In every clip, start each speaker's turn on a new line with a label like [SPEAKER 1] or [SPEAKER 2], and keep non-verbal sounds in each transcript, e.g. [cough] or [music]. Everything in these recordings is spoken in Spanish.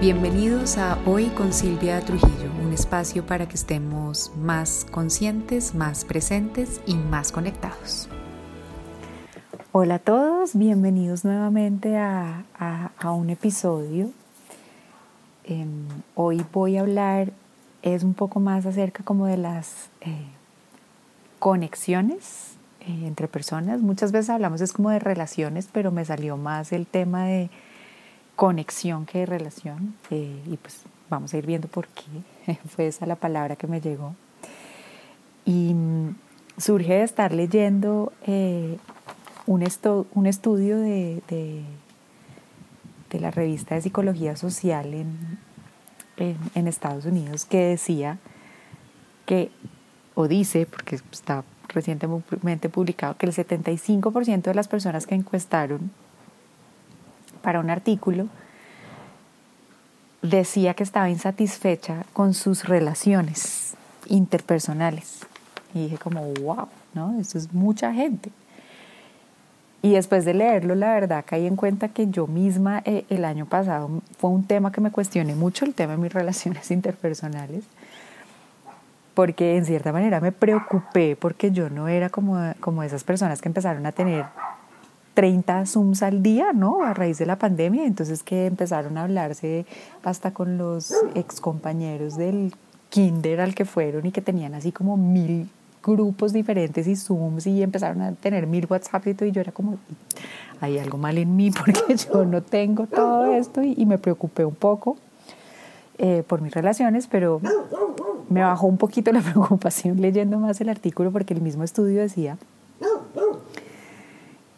[SPEAKER 1] Bienvenidos a Hoy con Silvia Trujillo, un espacio para que estemos más conscientes, más presentes y más conectados. Hola a todos, bienvenidos nuevamente a, un episodio. Em, hoy voy a hablar, es un poco más acerca como de las eh, conexiones eh, entre personas. Muchas veces hablamos es como de relaciones, pero me salió más el tema de conexión que relación. Eh, y pues vamos a ir viendo por qué [laughs] fue esa la palabra que me llegó. Y surge de estar leyendo eh, un, un, estudio de, de, la revista de Psicología Social en, en Estados Unidos que decía que, o dice, porque está recientemente publicado, que el 75% de las personas que encuestaron para un artículo, decía que estaba insatisfecha con sus relaciones interpersonales. Y dije como, wow, ¿no? Eso es mucha gente. Y después de leerlo, la verdad caí en cuenta que yo misma eh, el año pasado fue un tema que me cuestioné mucho, el tema de mis [laughs] relaciones interpersonales, porque en cierta manera me preocupé porque yo no era como, como esas personas que empezaron a tener 30 Zooms al día, ¿no? A raíz de la pandemia, entonces que empezaron a hablarse hasta con los ex compañeros del kinder al que fueron y que tenían así como mil grupos diferentes y Zooms y empezaron a tener mil WhatsApp y todo y yo era como, hay algo mal en mí porque [laughs] yo no tengo todo esto y, me preocupé un poco eh, por mis relaciones, pero me bajó un poquito la [laughs] preocupación leyendo más el artículo porque el mismo estudio decía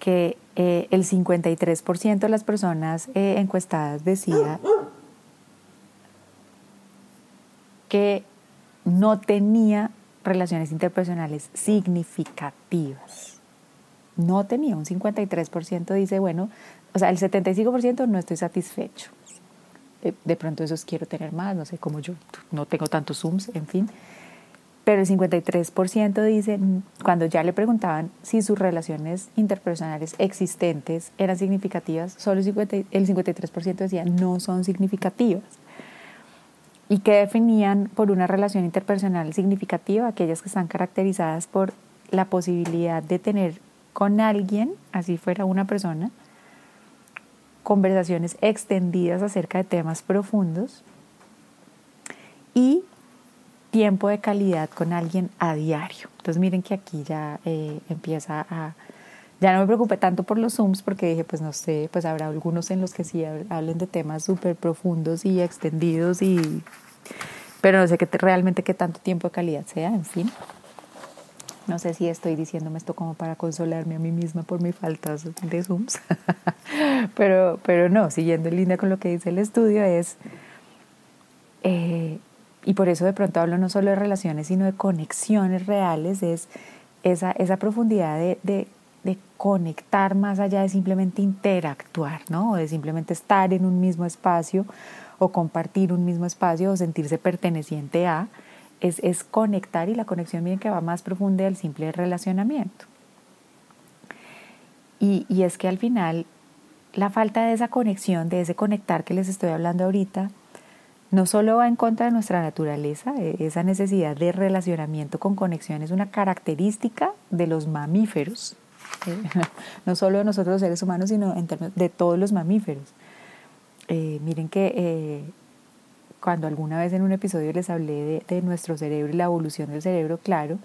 [SPEAKER 1] que eh, el 53% de las personas eh, encuestadas decía que no tenía relaciones interpersonales significativas. No tenía, un 53% dice, bueno, o sea, el 75% no estoy satisfecho. Eh, de pronto esos quiero tener más, no sé, como yo no tengo tantos Zooms, en fin pero el 53% dicen, cuando ya le preguntaban si sus relaciones interpersonales existentes eran significativas, solo el, 53% decía no son significativas. Y que definían por una relación interpersonal significativa aquellas que están caracterizadas por la posibilidad de tener con alguien, así fuera una persona, conversaciones extendidas acerca de temas profundos y tiempo de calidad con alguien a diario. Entonces miren que aquí ya eh, empieza a... Ya no me preocupé tanto por los Zooms porque dije, pues no sé, pues habrá algunos en los que sí hablen de temas súper profundos y extendidos y... Pero no sé qué realmente qué tanto tiempo de calidad sea, en fin. No sé si estoy diciéndome esto como para consolarme a mí misma por mi falta de Zooms. [laughs] pero, pero no, siguiendo en línea con lo que dice el estudio es... Eh, y por eso de pronto hablo no solo de relaciones, sino de conexiones reales, es esa, esa profundidad de, de, conectar más allá de simplemente interactuar, ¿no? O de simplemente estar en un mismo espacio o compartir un mismo espacio o sentirse perteneciente a, es, es conectar y la conexión bien que va más profunda del simple relacionamiento. Y, y es que al final la falta de esa conexión, de ese conectar que les estoy hablando ahorita, no solo va en contra de nuestra naturaleza, e, esa necesidad de relacionamiento con conexión es una característica de los mamíferos, eh, [laughs] no solo de nosotros los seres humanos, sino de todos los mamíferos. Eh, miren que eh, cuando alguna vez en un episodio les hablé de, de nuestro cerebro y la evolución del cerebro, claro,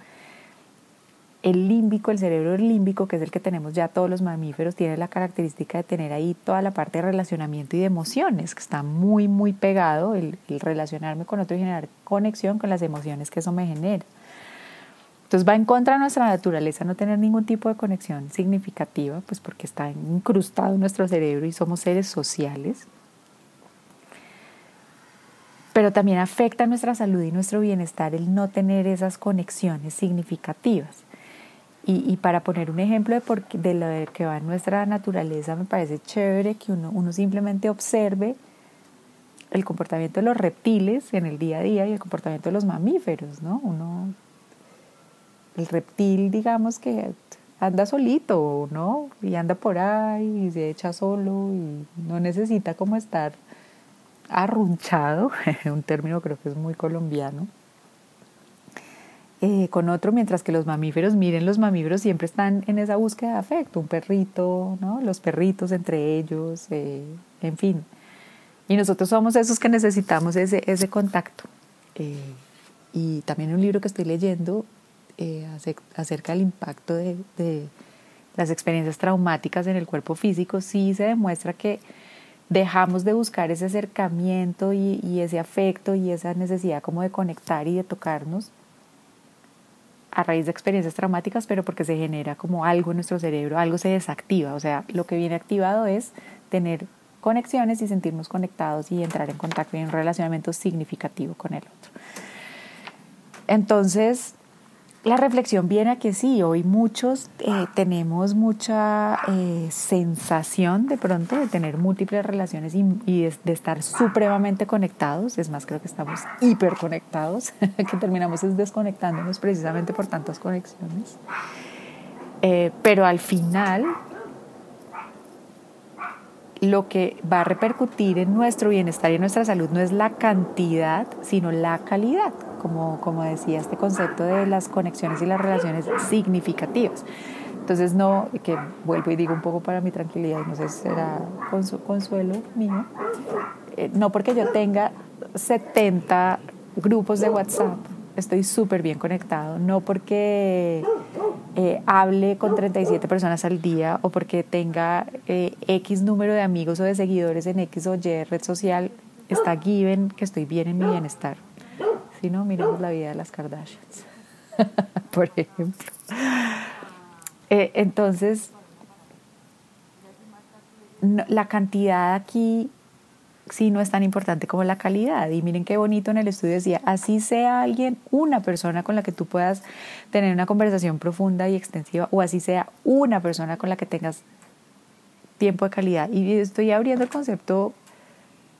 [SPEAKER 1] el límbico, el cerebro límbico, que es el que tenemos ya todos los mamíferos, tiene la característica de tener ahí toda la parte de relacionamiento y de emociones, que está muy, muy pegado, el, relacionarme con otro y generar conexión con las emociones que eso me genera. Entonces va en contra de nuestra naturaleza no tener ningún tipo de conexión significativa, pues porque está incrustado en nuestro cerebro y somos seres sociales. Pero también afecta nuestra salud y nuestro bienestar el no tener esas conexiones significativas. Y, para poner un ejemplo de, por, de lo que va en nuestra naturaleza, me parece chévere que uno, uno simplemente observe el comportamiento de los reptiles en el día a día y el comportamiento de los mamíferos, ¿no? Uno, el reptil, digamos que anda solito, ¿no? Y anda por ahí y se echa solo y no necesita como estar arrunchado, [laughs] un término creo que es muy colombiano, eh, con otro, mientras que los mamíferos, miren, los mamíferos siempre están en esa búsqueda de afecto, un perrito, ¿no? los perritos entre ellos, eh, en fin. Y nosotros somos esos que necesitamos ese, ese contacto. Eh, y también un libro que estoy leyendo acerca del impacto de, de, las experiencias traumáticas en el cuerpo físico, sí se demuestra que dejamos de buscar ese acercamiento y, y ese afecto y esa necesidad como de conectar y de tocarnos a raíz de experiencias traumáticas, pero porque se genera como algo en nuestro cerebro, algo se desactiva. O sea, lo que viene activado es tener conexiones y sentirnos conectados y entrar en contacto y en un relacionamiento significativo con el otro. Entonces, la reflexión viene a que sí, hoy muchos eh, tenemos mucha eh, sensación de pronto de tener múltiples relaciones y, de, estar supremamente conectados. Es más, creo que estamos hiperconectados, [laughs] que terminamos desconectándonos precisamente por tantas conexiones. Eh, pero al final, lo que va a repercutir en nuestro bienestar y en nuestra salud no es la cantidad, sino la calidad como, como decía, este concepto de las conexiones y las relaciones significativas. Entonces, no, que vuelvo y digo un poco para mi tranquilidad, no sé si será consuelo mío, eh, no porque yo tenga 70 grupos de WhatsApp, estoy súper bien conectado, no porque eh, hable con 37 personas al día o porque tenga eh, X número de amigos o de seguidores en X o Y red social, está given que estoy bien en mi bienestar. Si no, miremos la vida de las Kardashians, [laughs] por ejemplo. Eh, entonces, la cantidad aquí sí no es tan importante como la calidad. Y miren qué bonito en el estudio decía, así sea alguien, una persona con la que tú puedas tener una conversación profunda y extensiva, o así sea una persona con la que tengas tiempo de calidad. Y estoy abriendo el concepto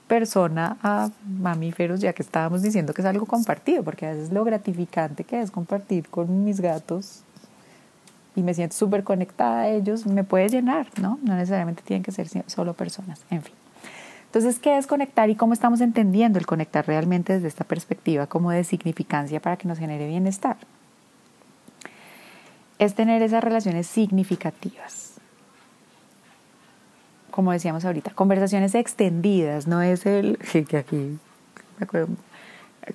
[SPEAKER 1] persona a mamíferos, ya que estábamos diciendo que es algo compartido, porque a veces lo gratificante que es compartir con mis gatos y me siento súper conectada a ellos, me puede llenar, ¿no? No necesariamente tienen que ser solo personas, en fin. Entonces, ¿qué es conectar y cómo estamos entendiendo el conectar realmente desde esta perspectiva como de significancia para que nos genere bienestar? Es tener esas relaciones significativas como decíamos ahorita, conversaciones extendidas, no es el que aquí, me acuerdo,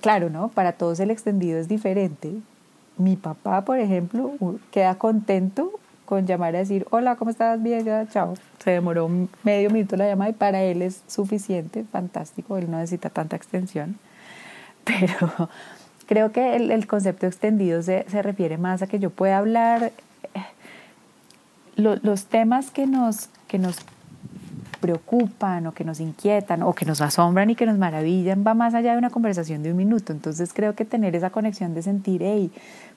[SPEAKER 1] claro, ¿no? Para todos el extendido es diferente. Mi papá, por ejemplo, queda contento con llamar a decir, hola, ¿cómo estás? Bien, ya, chao. Se demoró medio minuto la llamada y para él es suficiente, fantástico, él no necesita tanta extensión. [laughs] Pero creo que el, el concepto extendido se, se, refiere más a que yo pueda hablar eh, los temas que nos, que nos preocupan o que nos inquietan o que nos asombran y que nos maravillan va más allá de una conversación de un minuto. Entonces creo que tener esa conexión de sentir, hey,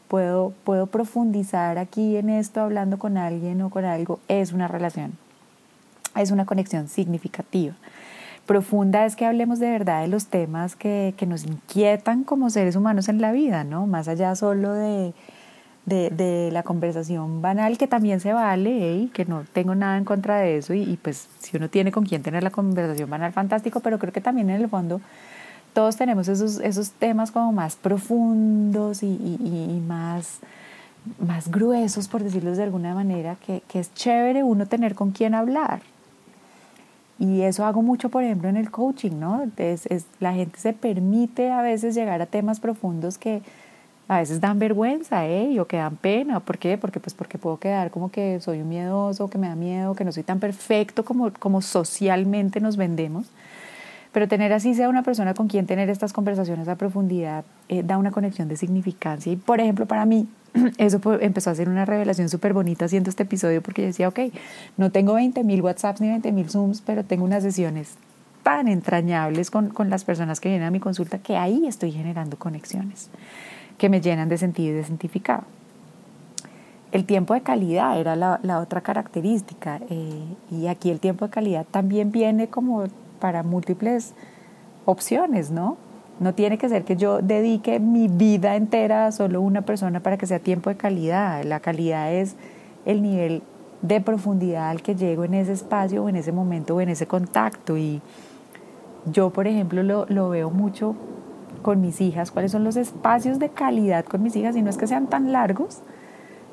[SPEAKER 1] puedo, puedo profundizar aquí en esto hablando con alguien o con algo, es una relación, es una conexión significativa. Profunda es que hablemos de verdad de los temas que, que nos inquietan como seres humanos en la vida, ¿no? Más allá solo de de, la conversación banal, que también se vale, y que no tengo nada en contra de eso, y, pues si uno tiene con quién tener la conversación banal, fantástico, pero creo que también en el fondo todos tenemos esos, esos temas como más profundos y, más, más gruesos, por decirlo de alguna manera, que, que es chévere uno tener con quién hablar. Y eso hago mucho, por ejemplo, en el coaching, ¿no? Es, la gente se permite a veces llegar a temas profundos que, a veces dan vergüenza, ¿eh? O que dan pena. ¿Por qué? Porque, pues, porque puedo quedar como que soy un miedoso, que me da miedo, que no soy tan perfecto como, como socialmente nos vendemos. Pero tener así sea una persona con quien tener estas conversaciones a profundidad eh, da una conexión de significancia. Y, por ejemplo, para mí, [clears throat] eso empezó a ser una revelación súper bonita haciendo este episodio porque yo decía, ok, no tengo 20 mil WhatsApps ni 20 mil Zooms, pero tengo unas sesiones tan entrañables con, con las personas que vienen a mi consulta que ahí estoy generando conexiones que me llenan de sentido y de significado. El tiempo de calidad era la, otra característica eh, y aquí el tiempo de calidad también viene como para múltiples opciones, ¿no? No tiene que ser que yo dedique mi vida entera a solo una persona para que sea tiempo de calidad. La calidad es el nivel de profundidad al que llego en ese espacio o en ese momento o en ese contacto y yo, por ejemplo, lo, lo veo mucho con mis hijas, cuáles son los espacios de calidad con mis hijas, y no es que sean tan largos,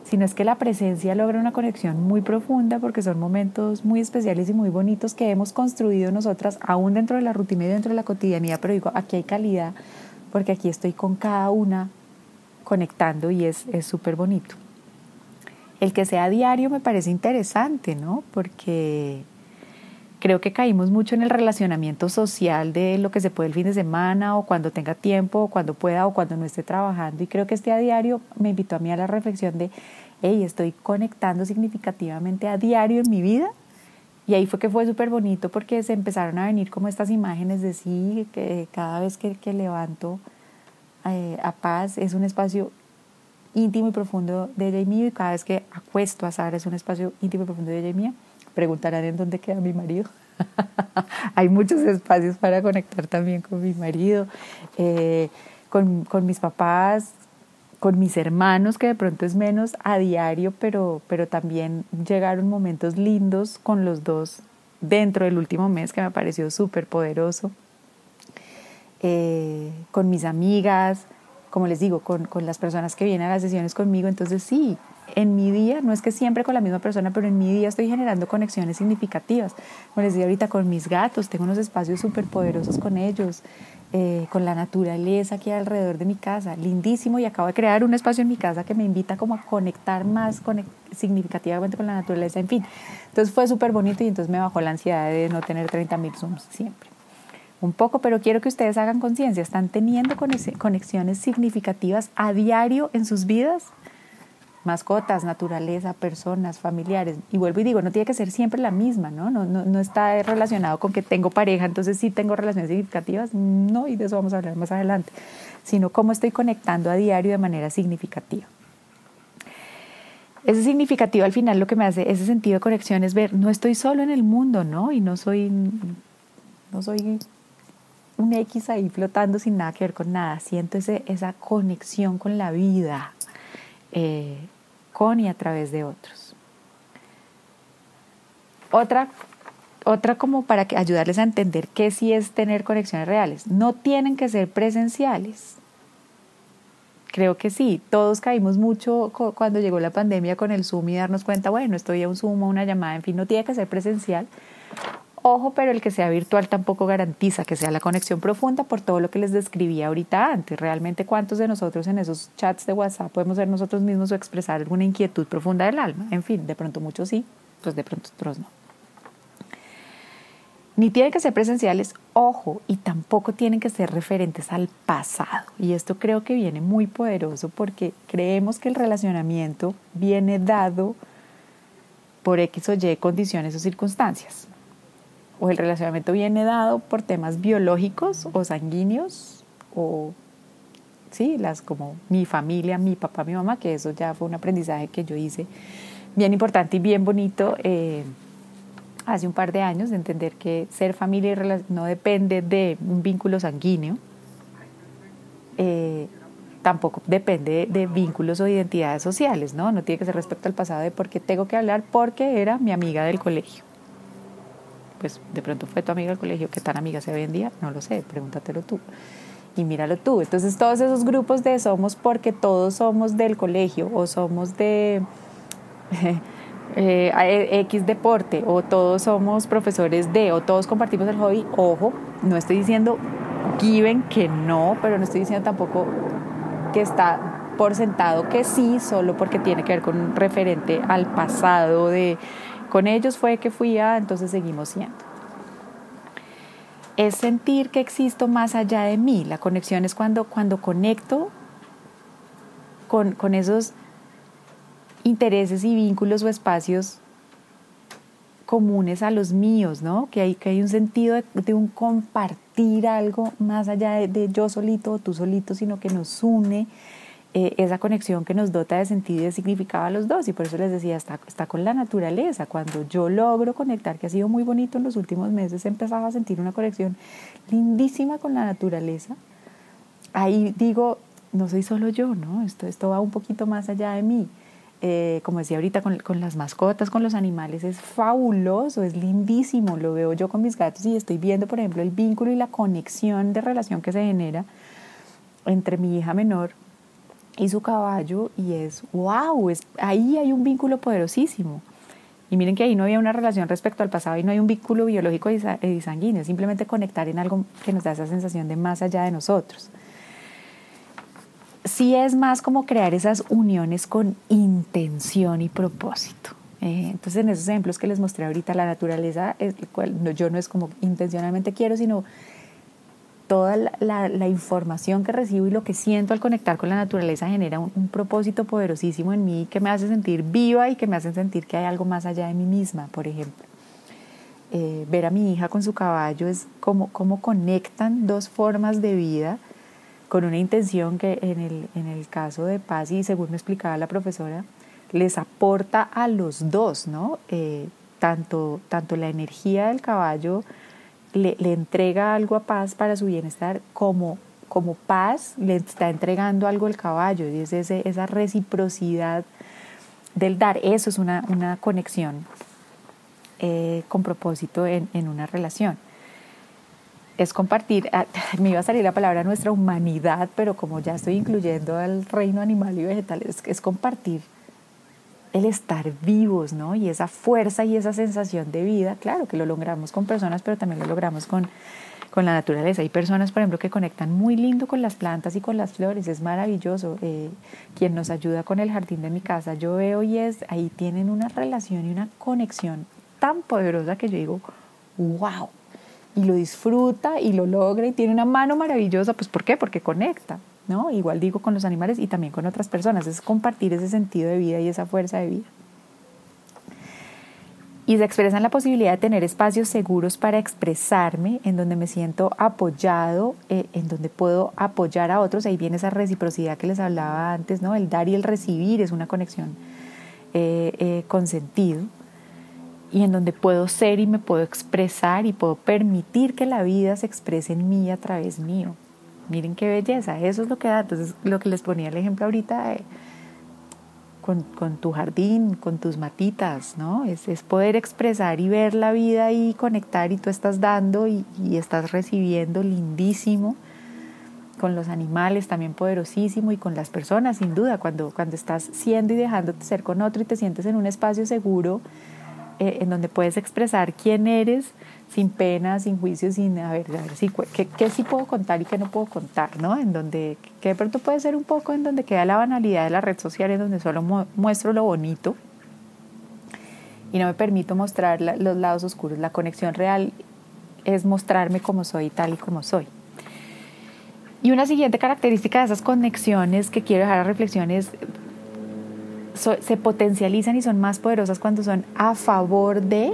[SPEAKER 1] sino es que la presencia logra una conexión muy profunda porque son momentos muy especiales y muy bonitos que hemos construido nosotras, aún dentro de la rutina y dentro de la cotidianidad, pero digo, aquí hay calidad porque aquí estoy con cada una conectando y es súper bonito. El que sea diario me parece interesante, ¿no? Porque creo que caímos mucho en el relacionamiento social de lo que se puede el fin de semana o cuando tenga tiempo o cuando pueda o cuando no esté trabajando. Y creo que este a diario me invitó a mí a la reflexión de, hey, estoy conectando significativamente a diario en mi vida. Y ahí fue que fue súper bonito porque se empezaron a venir como estas imágenes de sí, que cada vez que, que levanto eh, a paz es un espacio íntimo y profundo de ella y mío y cada vez que acuesto a Sara es un espacio íntimo y profundo de ella y mía preguntarán en dónde queda mi marido. [laughs] Hay muchos espacios para conectar también con mi marido, eh, con, con, mis papás, con mis hermanos, que de pronto es menos a diario, pero, pero también llegaron momentos lindos con los dos dentro del último mes que me pareció súper poderoso. Eh, con mis amigas, como les digo, con, con las personas que vienen a las sesiones conmigo. Entonces sí, en mi día, no es que siempre con la misma persona, pero en mi día estoy generando conexiones significativas. Como les decía ahorita, con mis gatos, tengo unos espacios súper poderosos con ellos, eh, con la naturaleza aquí alrededor de mi casa, lindísimo, y acabo de crear un espacio en mi casa que me invita como a conectar más significativamente con la naturaleza, en fin. Entonces fue súper bonito y entonces me bajó la ansiedad de no tener 30 mil Zooms siempre. Un poco, pero quiero que ustedes hagan conciencia, ¿están teniendo conexiones significativas a diario en sus vidas? Mascotas, naturaleza, personas, familiares. Y vuelvo y digo, no tiene que ser siempre la misma, ¿no? No, no, no está relacionado con que tengo pareja, entonces sí tengo relaciones significativas, no, y de eso vamos a hablar más adelante, sino cómo estoy conectando a diario de manera significativa. Ese significativo al final lo que me hace, ese sentido de conexión es ver, no estoy solo en el mundo, ¿no? Y no soy, no soy un X ahí flotando sin nada que ver con nada, siento ese, esa conexión con la vida, eh, y a través de otros. Otra, otra como para que, ayudarles a entender qué sí es tener conexiones reales. No tienen que ser presenciales. Creo que sí, todos caímos mucho cuando llegó la pandemia con el Zoom y darnos cuenta, bueno, estoy a un Zoom una llamada, en fin, no tiene que ser presencial, Ojo, pero el que sea virtual tampoco garantiza que sea la conexión profunda por todo lo que les describí ahorita antes. Realmente, ¿cuántos de nosotros en esos chats de WhatsApp podemos ser nosotros mismos o expresar alguna inquietud profunda del alma? En fin, de pronto muchos sí, pues de pronto otros no. Ni tienen que ser presenciales, ojo, y tampoco tienen que ser referentes al pasado. Y esto creo que viene muy poderoso porque creemos que el relacionamiento viene dado por X o Y condiciones o circunstancias o el relacionamiento viene dado por temas biológicos o sanguíneos o sí, las como mi familia, mi papá, mi mamá, que eso ya fue un aprendizaje que yo hice bien importante y bien bonito eh, hace un par de años, de entender que ser familia no depende de un vínculo sanguíneo, eh, tampoco depende de vínculos o identidades sociales, ¿no? No tiene que ser respecto al pasado de por qué tengo que hablar porque era mi amiga del colegio pues de pronto fue tu amiga del colegio, ¿qué tan amiga sea hoy en día? No lo sé, pregúntatelo tú. Y míralo tú. Entonces todos esos grupos de somos porque todos somos del colegio o somos de [laughs] eh, X deporte o todos somos profesores de o todos compartimos el hobby. Ojo, no estoy diciendo given que no, pero no estoy diciendo tampoco que está por sentado que sí, solo porque tiene que ver con un referente al pasado de con ellos fue que fui a, entonces seguimos siendo. Es sentir que existo más allá de mí. La conexión es cuando, cuando conecto con, con esos intereses y vínculos o espacios comunes a los míos, ¿no? Que hay, que hay un sentido de, un compartir algo más allá de, de, yo solito o tú solito, sino que nos une eh, esa conexión que nos dota de sentido y de significado a los dos. Y por eso les decía, está, está con la naturaleza. Cuando yo logro conectar, que ha sido muy bonito en los últimos meses, he empezado a sentir una conexión lindísima con la naturaleza. Ahí digo, no soy solo yo, ¿no? Esto, esto va un poquito más allá de mí. eh, como decía ahorita, con, con, las mascotas, con los animales, es fabuloso, es lindísimo. Lo veo yo con mis gatos y estoy viendo, por ejemplo, el vínculo y la conexión de relación que se genera entre mi hija menor y su caballo y es, wow, es, ahí hay un vínculo poderosísimo. Y miren que ahí no había una relación respecto al pasado y no hay un vínculo biológico y sanguíneo, simplemente conectar en algo que nos da esa sensación de más allá de nosotros. Sí es más como crear esas uniones con intención y propósito. Eh, entonces en esos ejemplos que les mostré ahorita, la naturaleza, es, yo no es como intencionalmente quiero, sino toda la, información que recibo y lo que siento al conectar con la naturaleza genera un, propósito poderosísimo en mí que me hace sentir viva y que me hace sentir que hay algo más allá de mí misma, por ejemplo. Eh, ver a mi hija con su caballo es como, como conectan dos formas de vida con una intención que en el, en el caso de Paz y según me explicaba la profesora, les aporta a los dos, ¿no? Eh, tanto, tanto la energía del caballo, le, entrega algo a Paz para su bienestar, como, como Paz le está entregando algo al caballo. Y es esa reciprocidad del dar. Eso es una, una conexión eh, con propósito en, en, una relación. Es compartir, ah, [laughs] me iba a salir la palabra nuestra humanidad, pero como ya estoy incluyendo al reino animal y vegetal, es, es compartir el estar vivos, ¿no? Y esa fuerza y esa sensación de vida, claro que lo logramos con personas, pero también lo logramos con, con la naturaleza. Hay personas, por ejemplo, que conectan muy lindo con las plantas y con las flores, es maravilloso. Eh, quien nos ayuda con el jardín de mi casa, yo veo y es, ahí tienen una relación y una conexión tan poderosa que yo digo, wow, y lo disfruta y lo logra y tiene una mano maravillosa, pues ¿por qué? Porque conecta. ¿No? Igual digo con los animales y también con otras personas, es compartir ese sentido de vida y esa fuerza de vida. Y se expresa en la posibilidad de tener espacios seguros para expresarme, en donde me siento apoyado, eh, en donde puedo apoyar a otros. Ahí viene esa reciprocidad que les hablaba antes, ¿no? El dar y el recibir es una conexión eh, eh, con sentido. Y en donde puedo ser y me puedo expresar y puedo permitir que la vida se exprese en mí a través mío. Miren qué belleza, eso es lo que da. Entonces, lo que les ponía el ejemplo ahorita eh, con, con, tu jardín, con tus matitas, ¿no? Es, es, poder expresar y ver la vida y conectar y tú estás dando y, y estás recibiendo lindísimo con los animales también poderosísimo y con las personas sin duda cuando, cuando estás siendo y dejándote ser con otro y te sientes en un espacio seguro eh, en donde puedes expresar quién eres sin pena, sin juicio, sin a ver, a ver si, qué, qué, sí puedo contar y qué no puedo contar, ¿no? En donde, que de pronto puede ser un poco en donde queda la banalidad de la red social, en donde solo muestro lo bonito y no me permito mostrar los lados oscuros. La conexión real es mostrarme como soy, tal y como soy. Y una siguiente característica de esas conexiones que quiero dejar a se potencializan y son más poderosas cuando son a favor de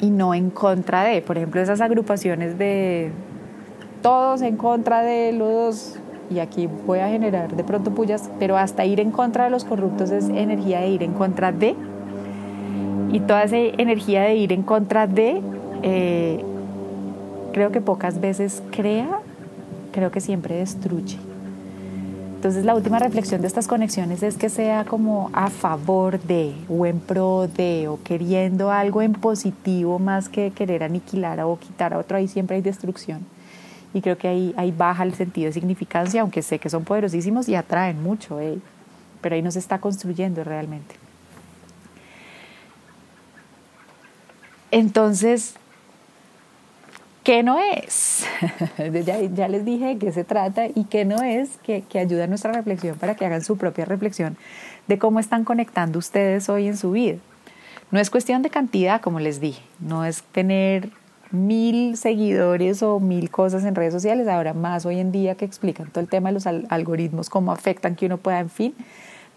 [SPEAKER 1] y no en contra de. Por ejemplo, esas agrupaciones de todos en contra de los, y aquí voy a generar de pronto pullas, pero hasta ir en contra de los corruptos es energía de ir en contra de. Y toda esa energía de ir en contra de, eh, creo que pocas veces crea, creo que siempre destruye. Entonces la última reflexión de estas conexiones es que sea como a favor de o en pro de o queriendo algo en positivo más que querer aniquilar o quitar a otro, ahí siempre hay destrucción. Y creo que ahí, ahí baja el sentido de significancia, aunque sé que son poderosísimos y atraen mucho, eh, pero ahí no se está construyendo realmente. Entonces, ¿Qué no es? [laughs] ya, les dije de qué se trata y qué no es, que, que ayuda a nuestra reflexión para que hagan su propia reflexión de cómo están conectando ustedes hoy en su vida. No es cuestión de cantidad, como les dije, no es tener mil seguidores o mil cosas en redes sociales, ahora más hoy en día que explican todo el tema de los algoritmos, cómo afectan que uno pueda, en fin,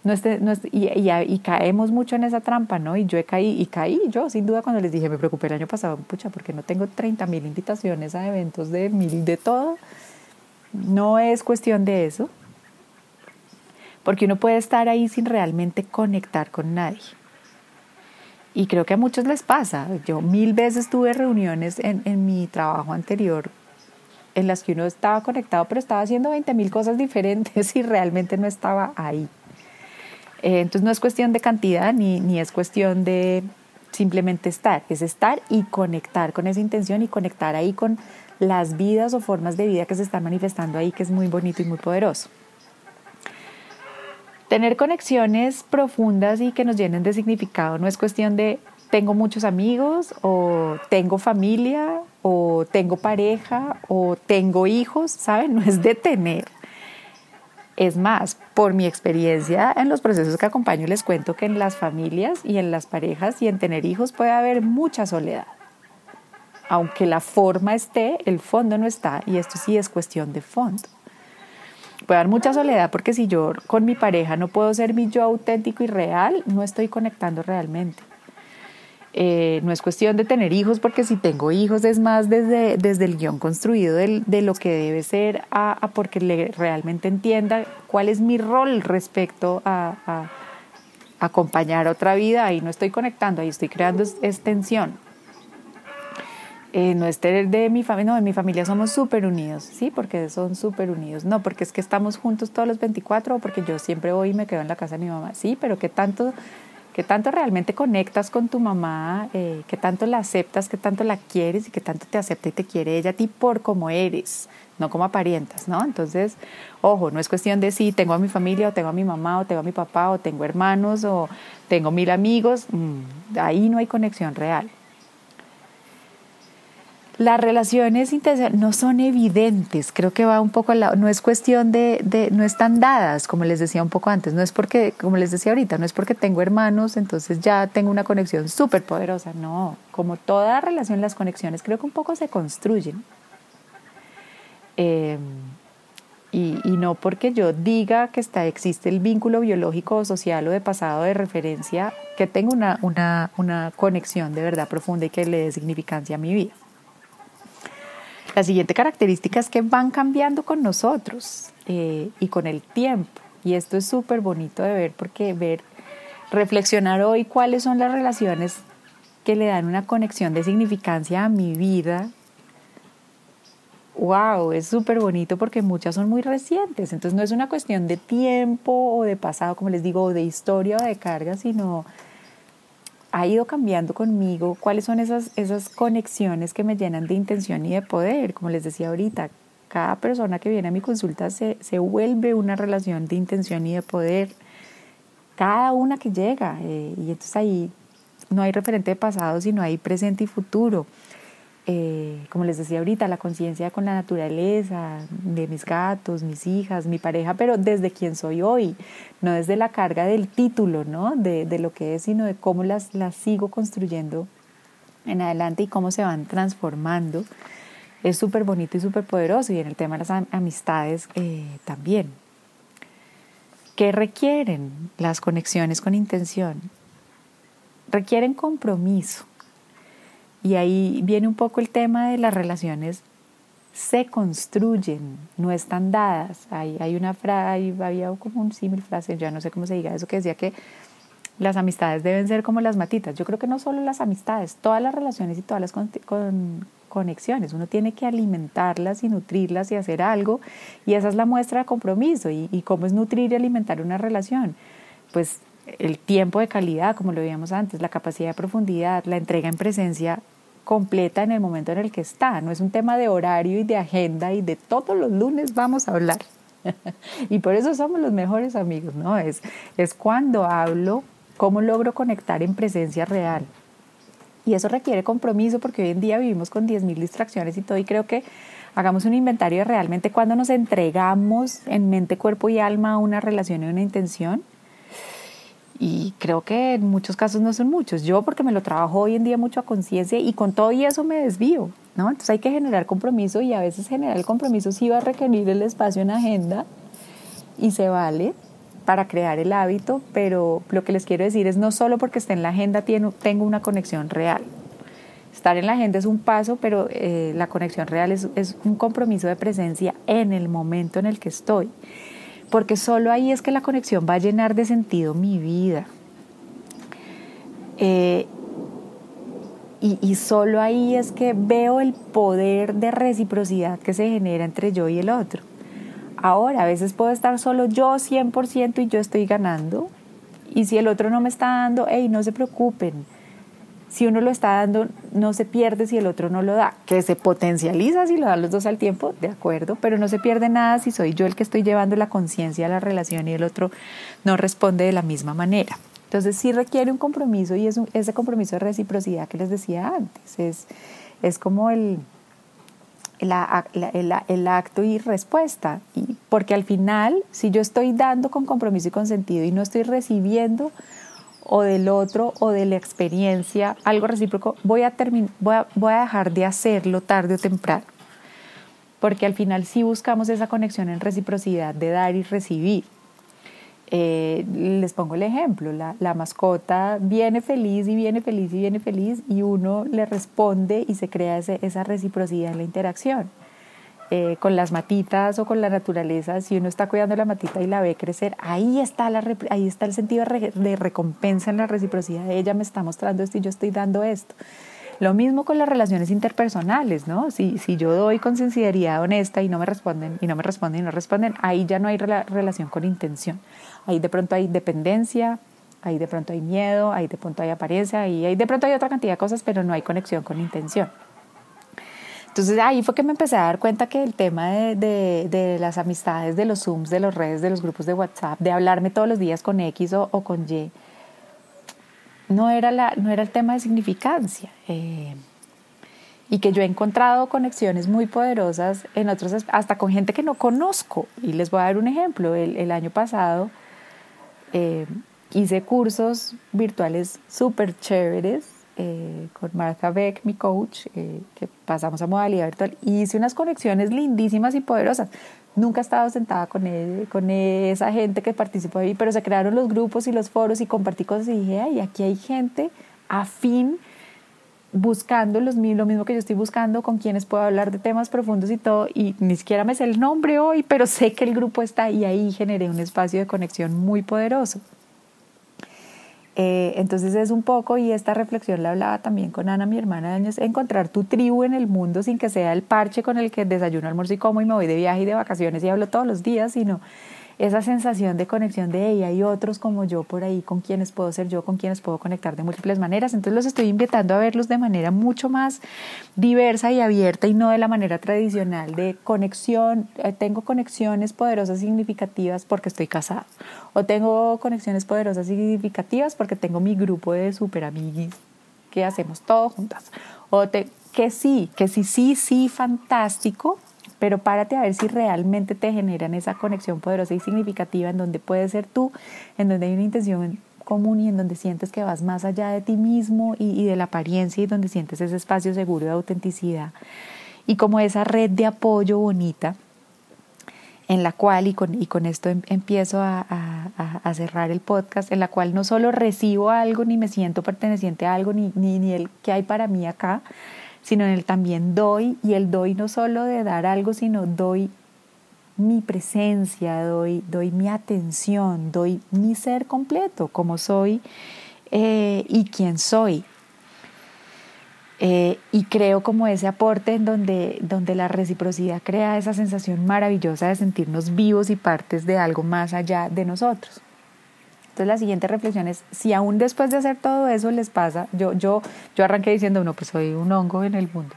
[SPEAKER 1] no y, y, caemos mucho en esa trampa, ¿no? Y yo he caído, y caí yo, sin duda, cuando les dije, me preocupé el año pasado, pucha, porque no tengo 30 mil invitaciones a eventos de mil de todo. No es cuestión de eso, porque uno puede estar ahí sin realmente conectar con nadie. Y creo que a muchos les pasa. Yo mil veces tuve reuniones en, en mi trabajo anterior en las que uno estaba conectado, pero estaba haciendo 20 mil cosas diferentes [laughs] y realmente no estaba ahí. Eh, entonces no es cuestión de cantidad ni, ni es cuestión de simplemente estar, es estar y conectar con esa intención y conectar ahí con las vidas o formas de vida que se están manifestando ahí, que es muy bonito y muy poderoso. Tener conexiones profundas y que nos llenen de significado no es cuestión de tengo muchos amigos o tengo familia o tengo pareja o tengo hijos, ¿saben? [laughs] No es de tener. Es más, por mi experiencia en los procesos que acompaño, les cuento que en las familias y en las parejas y en tener hijos puede haber mucha soledad. Aunque la forma esté, el fondo no está y esto sí es cuestión de fondo. Puede haber mucha soledad porque si yo con mi pareja no puedo ser mi yo auténtico y real, no estoy conectando realmente. Eh, no es cuestión de tener hijos, porque si tengo hijos es más desde, desde el guion construido de lo que debe ser a, porque le, realmente entienda cuál es mi rol respecto a, a, acompañar otra vida. Ahí no estoy conectando, ahí estoy creando extensión. Eh, no es de mi familia, no, en mi familia somos súper unidos, ¿sí? Porque son súper unidos. No, porque es que estamos juntos todos los 24 o porque yo siempre voy y me quedo en la casa de mi mamá. Sí, pero ¿qué tanto qué tanto realmente conectas con tu mamá, eh, qué tanto la aceptas, qué tanto la quieres y qué tanto te acepta y te quiere ella a ti por como eres, no como aparentas, ¿no? Entonces, ojo, no es cuestión de si tengo a mi familia o tengo a mi mamá o tengo a mi papá o tengo hermanos o tengo mil amigos, mm, ahí no hay conexión real. Las relaciones no son evidentes, creo que va un poco al lado, no es cuestión de, de, no están dadas, como les decía un poco antes, no es porque, como les decía ahorita, no es porque tengo hermanos, entonces ya tengo una conexión súper poderosa, no, como toda relación, las conexiones creo que un poco se construyen. Em, y, y, no porque yo diga que está, existe el vínculo biológico o social o de pasado de referencia, que tengo una, una, una conexión de verdad profunda y que le dé significancia a mi vida. La siguiente característica es que van cambiando con nosotros eh, y con el tiempo. Y esto es súper bonito de ver porque ver, reflexionar hoy cuáles son las relaciones que le dan una conexión de significancia a mi vida. Wow, es súper bonito porque muchas son muy recientes. Entonces no es una cuestión de tiempo o de pasado, como les digo, o de historia o de carga, sino ha ido cambiando conmigo, cuáles son esas, esas conexiones que me llenan de intención y de poder. Como les decía ahorita, cada persona que viene a mi consulta se, se vuelve una relación de intención y de poder. Cada una que llega. Eh, y entonces ahí no hay referente de pasado, sino hay presente y futuro. Eh, como les decía ahorita, la conciencia con la naturaleza, de mis gatos, mis hijas, mi pareja, pero desde quien soy hoy, no desde la carga del título, ¿no? De, de lo que es, sino de cómo las, las sigo construyendo en adelante y cómo se van transformando. Es súper bonito y súper poderoso y en el tema de las amistades eh, también. ¿Qué requieren las conexiones con intención? Requieren compromiso y ahí viene un poco el tema de las relaciones se construyen, no están dadas. Hay, hay una frase, había como un símil frase, ya no sé cómo se diga eso, que decía que las amistades deben ser como las matitas. Yo creo que no solo las amistades, todas las relaciones y todas las conexiones. Uno tiene que alimentarlas y nutrirlas y hacer algo. Y esa es la muestra de compromiso. ¿Y, y cómo es nutrir y alimentar una relación? Pues el tiempo de calidad, como lo veíamos antes, la capacidad de profundidad, la entrega en presencia completa en el momento en el que está. No es un tema de horario y de agenda y de todos los lunes vamos a hablar. [laughs] y por eso somos los mejores amigos, ¿no? Es, es cuando hablo, cómo logro conectar en presencia real. Y eso requiere compromiso porque hoy en día vivimos con 10.000 distracciones y todo y creo que hagamos un inventario de realmente cuando nos entregamos en mente, cuerpo y alma a una relación y una intención y creo que en muchos casos no son muchos. Yo porque me lo trabajo hoy en día mucho a conciencia y con todo y eso me desvío, ¿no? Entonces hay que generar compromiso y a veces generar el compromiso sí va a requerir el espacio en agenda y se vale para crear el hábito, pero lo que les quiero decir es no solo porque esté en la agenda tengo una conexión real. Estar en la agenda es un paso, pero eh, la conexión real es, es un compromiso de presencia en el momento en el que estoy porque solo ahí es que la conexión va a llenar de sentido mi vida. Eh, y, y, solo ahí es que veo el poder de reciprocidad que se genera entre yo y el otro. Ahora, a veces puedo estar solo yo 100% y yo estoy ganando, Y si el otro no me está dando, hey, no se preocupen. Si uno lo está dando, no se pierde si el otro no lo da. Que se potencializa si lo dan los dos al tiempo, de acuerdo, pero no se pierde nada si soy yo el que estoy llevando la conciencia a la relación y el otro no responde de la misma manera. Entonces sí requiere un compromiso y es ese compromiso de reciprocidad que les decía antes. Es, es como el, el, acto y respuesta. Y porque al final, si yo estoy dando con compromiso y con sentido y no estoy recibiendo o del otro o de la experiencia algo recíproco, voy a, voy a, dejar de hacerlo tarde o temprano. Porque al final sí buscamos esa conexión en reciprocidad de dar y recibir. Eh, les pongo el ejemplo, la, la, mascota viene feliz y viene feliz y viene feliz y uno le responde y se crea ese, esa reciprocidad en la interacción. Eh, con las matitas o con la naturaleza, si uno está cuidando la matita y la ve crecer, ahí está, ahí está el sentido de recompensa en la reciprocidad. Ella me está mostrando esto y yo estoy dando esto. Lo mismo con las relaciones interpersonales, ¿no? Si, si yo doy con sinceridad honesta y no me responden, y no me responden, y no responden, ahí ya no hay relación con intención. Ahí de pronto hay dependencia, ahí de pronto hay miedo, ahí de pronto hay apariencia, y ahí de pronto hay otra cantidad de cosas, pero no hay conexión con intención. Entonces ahí fue que me empecé a dar cuenta que el tema de, las amistades, de los Zooms, de las redes, de los grupos de WhatsApp, de hablarme todos los días con X o, con Y, no era, la, no era el tema de significancia. Eh, y que yo he encontrado conexiones muy poderosas en otros, hasta con gente que no conozco. Y les voy a dar un ejemplo. El, el año pasado eh, hice cursos virtuales súper chéveres eh, con Martha Beck, mi coach, eh, que pasamos a modalidad virtual, hice unas conexiones lindísimas y poderosas. Nunca he estado sentada con esa gente que participó ahí, pero se crearon los grupos y los foros y compartí cosas y dije, ay, aquí hay gente afín buscando los, lo mismo que yo estoy buscando, con quienes puedo hablar de temas profundos y todo, y ni siquiera me sé el nombre hoy, pero sé que el grupo está y ahí generé un espacio de conexión muy poderoso. Eh, entonces es un poco, y esta reflexión la hablaba también con Ana, mi hermana de años, encontrar tu tribu en el mundo sin que sea el parche con el que desayuno, almuerzo y como y me voy de viaje y de vacaciones y hablo todos los días, sino esa sensación de conexión de ella y otros como yo por ahí, con quienes puedo ser yo, con quienes puedo conectar de múltiples maneras. Entonces los estoy invitando a verlos de manera mucho más diversa y abierta y no de la manera tradicional de conexión. Eh, tengo conexiones poderosas significativas porque estoy casado. O tengo conexiones poderosas significativas porque tengo mi grupo de super amiguis que hacemos todo juntas. O te, que sí, que sí, sí, sí, fantástico, pero párate a ver si realmente te generan esa conexión poderosa y significativa en donde puedes ser tú, en donde hay una intención común y en donde sientes que vas más allá de ti mismo y, de la apariencia y donde sientes ese espacio seguro de autenticidad. Y como esa red de apoyo bonita en la cual, y con, y con esto em, empiezo a, a, cerrar el podcast, en la cual no solo recibo algo, ni me siento perteneciente a algo, ni, ni, ni el que hay para mí acá, sino en el también doy, y el doy no solo de dar algo, sino doy mi presencia, doy, doy mi atención, doy mi ser completo, como soy eh, y quién soy. Eh, y creo como ese aporte en donde, donde la reciprocidad crea esa sensación maravillosa de sentirnos vivos y partes de algo más allá de nosotros. Entonces la siguiente reflexión es, si aún después de hacer todo eso les pasa, yo, yo, yo arranqué diciendo, no, pues soy un hongo en el mundo.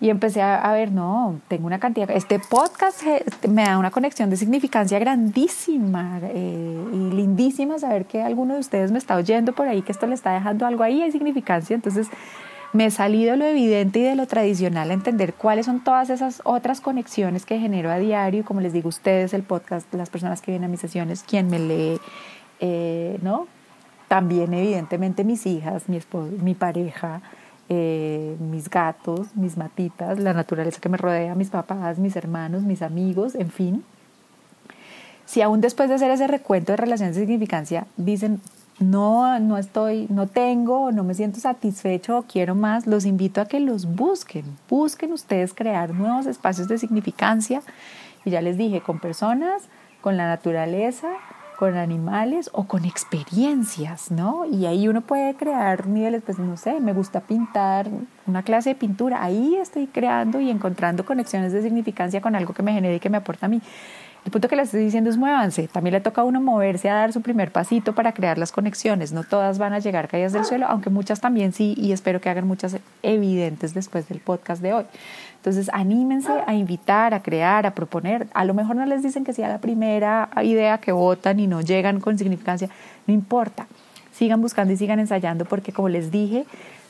[SPEAKER 1] Y empecé a, ver, no, tengo una cantidad, este podcast este, me da una conexión de significancia grandísima eh, y lindísima saber que alguno de ustedes me está oyendo por ahí, que esto le está dejando algo ahí de significancia. Entonces me he salido de lo evidente y de lo tradicional a entender cuáles son todas esas otras conexiones que genero a diario, como les digo ustedes, el podcast, las personas que vienen a mis sesiones, quien me lee, eh, ¿no? También evidentemente mis hijas, mi esposo, mi pareja, eh, mis gatos, mis matitas, la naturaleza que me rodea, mis papás, mis hermanos, mis amigos, en fin. Si aún después de hacer ese recuento de relaciones de significancia dicen, no, no estoy, no tengo, no me siento satisfecho o quiero más, los invito a que los busquen. Busquen ustedes crear nuevos espacios de significancia. Y ya les dije, con personas, con la naturaleza, con animales o con experiencias, ¿no? Y ahí uno puede crear niveles, pues no sé, me gusta pintar una clase de pintura, ahí estoy creando y encontrando conexiones de significancia con algo que me genera y que me aporta a mí. El punto que les estoy diciendo es muévanse. También le toca a uno moverse a dar su primer pasito para crear las conexiones. No todas van a llegar caídas del suelo, aunque muchas también sí, y espero que hagan muchas evidentes después del podcast de hoy. Entonces, anímense a invitar, a crear, a proponer. A lo mejor no les dicen que sea la primera idea que votan y no llegan con significancia. No importa. Sigan buscando y sigan ensayando porque, como les dije,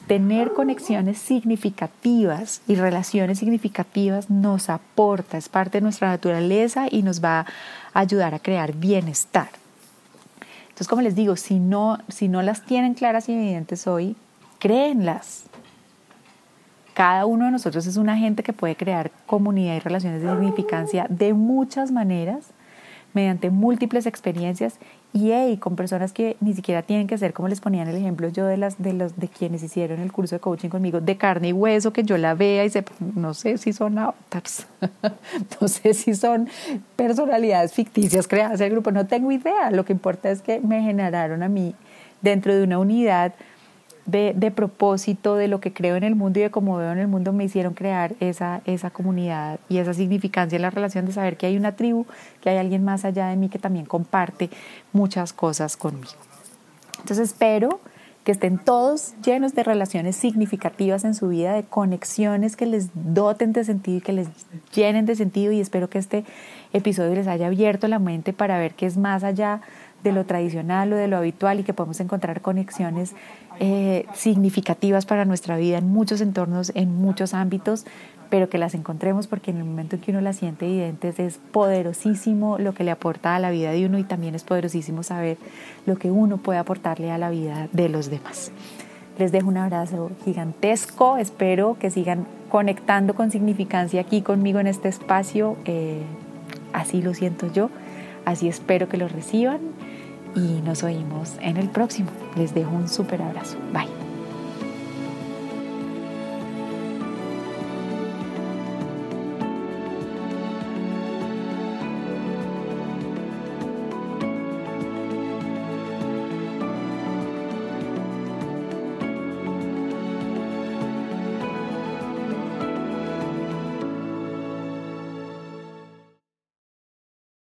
[SPEAKER 1] tener conexiones significativas y relaciones significativas nos aporta, es parte de nuestra naturaleza y nos va a ayudar a crear bienestar. Entonces, como les digo, si no, si no las tienen claras y evidentes hoy, créenlas. Cada uno de nosotros es un agente que puede crear comunidad y relaciones de significancia de muchas maneras, mediante múltiples experiencias y con personas que ni siquiera tienen que ser como les ponía en el ejemplo yo de las de los de quienes hicieron el curso de coaching conmigo de carne y hueso que yo la vea y sepa no sé si son avatars [laughs] no sé si son personalidades ficticias creadas en el grupo no tengo idea. Lo que importa es que me generaron a mí dentro de una unidad de, propósito, de lo que creo en el mundo y de cómo veo en el mundo, me hicieron crear esa, esa comunidad y esa significancia en la relación de saber que hay una tribu, que hay alguien más allá de mí que también comparte muchas cosas conmigo. Entonces espero que estén todos llenos de relaciones significativas en su vida, de conexiones que les doten de sentido y que les llenen de sentido y espero que este episodio les haya abierto la mente para ver que es más allá de lo tradicional o de lo habitual y que podemos encontrar conexiones eh, significativas para nuestra vida en muchos entornos, en muchos ámbitos, pero que las encontremos porque en el momento en que uno las siente evidentes es poderosísimo lo que le aporta a la vida de uno y también es poderosísimo saber lo que uno puede aportarle a la vida de los demás. Les dejo un abrazo gigantesco, espero que sigan conectando con significancia aquí conmigo en este espacio, eh, así lo siento yo, así espero que lo reciban y nos oímos en el próximo. Les dejo un súper abrazo. Bye.